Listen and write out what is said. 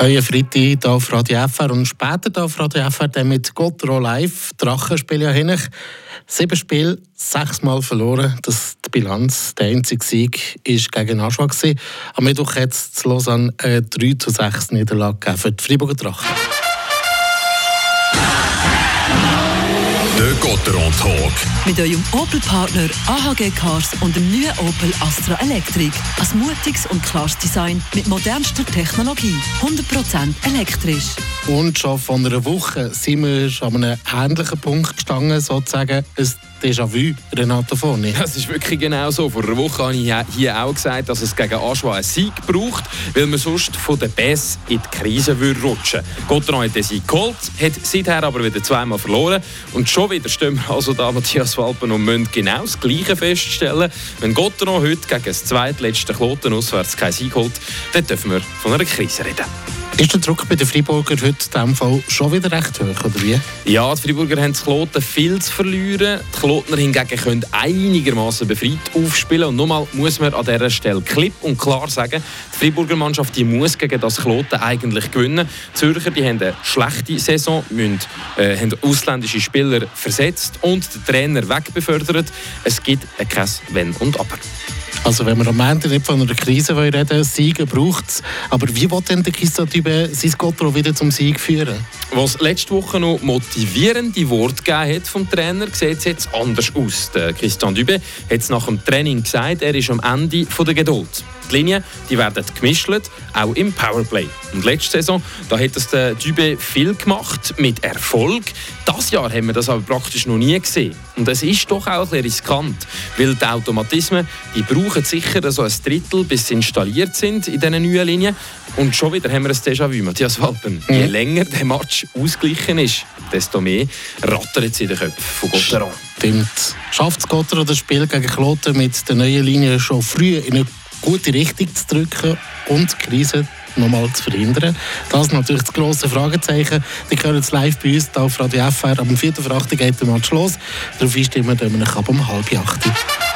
Euer Freitag hier auf Radio FR und später hier auf Radio FR dann mit Gotro Live. Drachenspiel ja hin. Sieben Spiele, sechsmal verloren. Das die Bilanz. Der einzige Sieg war gegen Aschua. Am Mittwoch hat es Lausanne eine 3 zu 6 Niederlage für die Freiburger Drachen. Gotteron Talk. Mit eurem Opel-Partner AHG Cars und dem neuen Opel Astra Electric. Ein mutiges und klares Design mit modernster Technologie. 100% elektrisch. Und schon vor einer Woche sind wir an einem ähnlichen Punkt gestanden, sozusagen. Ein Déjà-vu, Renato Forni. Das ist wirklich genau so. Vor einer Woche habe ich hier auch gesagt, dass es gegen Aschwa einen Sieg braucht, weil man sonst von der Bass in die Krise würde rutschen Gotteron hat den Sieg geholt, hat seither aber wieder zweimal verloren. Und schon wieder stehen wir also da, Matthias Walpen, und müssen genau das Gleiche feststellen. Wenn Gotteron heute gegen das zweitletzte Kloten auswärts keinen Sieg holt, dann dürfen wir von einer Krise reden. Ist der Druck bei den Freiburger heute in diesem Fall schon wieder recht hoch, oder wie? Ja, die Freiburger haben Kloten viel zu verlieren. Die Klotner hingegen können einigermaßen befreit aufspielen. Und nochmal muss man an dieser Stelle klipp und klar sagen, die Freiburger Mannschaft die muss gegen das Kloten eigentlich gewinnen. Die Zürcher die haben eine schlechte Saison, müssen, äh, haben ausländische Spieler versetzt und den Trainer wegbefördert. Es gibt kein Wenn und Aber. Also wenn wir am Ende nicht von einer Krise reden Siege braucht es. Aber wie will denn der Christian Dübe sein Gotro wieder zum Sieg führen? Was letzte Woche noch motivierende Worte gegeben hat vom Trainer, sieht es jetzt anders aus. Der Christian Dübe hat es nach dem Training gesagt, er ist am Ende von der Geduld. Die Linien die werden gemischt, auch im Powerplay. Und letzte Saison da hat das der Dübe viel gemacht, mit Erfolg. Das Jahr haben wir das aber praktisch noch nie gesehen. Und es ist doch auch ein riskant, weil die Automatismen die brauchen sicher so ein Drittel, bis sie installiert sind in diesen neuen Linien. Und schon wieder haben wir ein Déjà-vu, Matthias Walpen. Mhm. Je länger der Match ausgeglichen ist, desto mehr rattert es in den Köpfen von Gotteron. Stimmt. Schafft es Gotteron das Spiel gegen Kloten mit der neuen Linie schon früh in eine gute Richtung zu drücken und die Krise nochmal zu verhindern? Das ist natürlich das grosse Fragezeichen. Die hören jetzt live bei uns auf Radio FR. Am 4. Vor 8 geht der Match los. Darauf einstimmen wir ab um halb acht.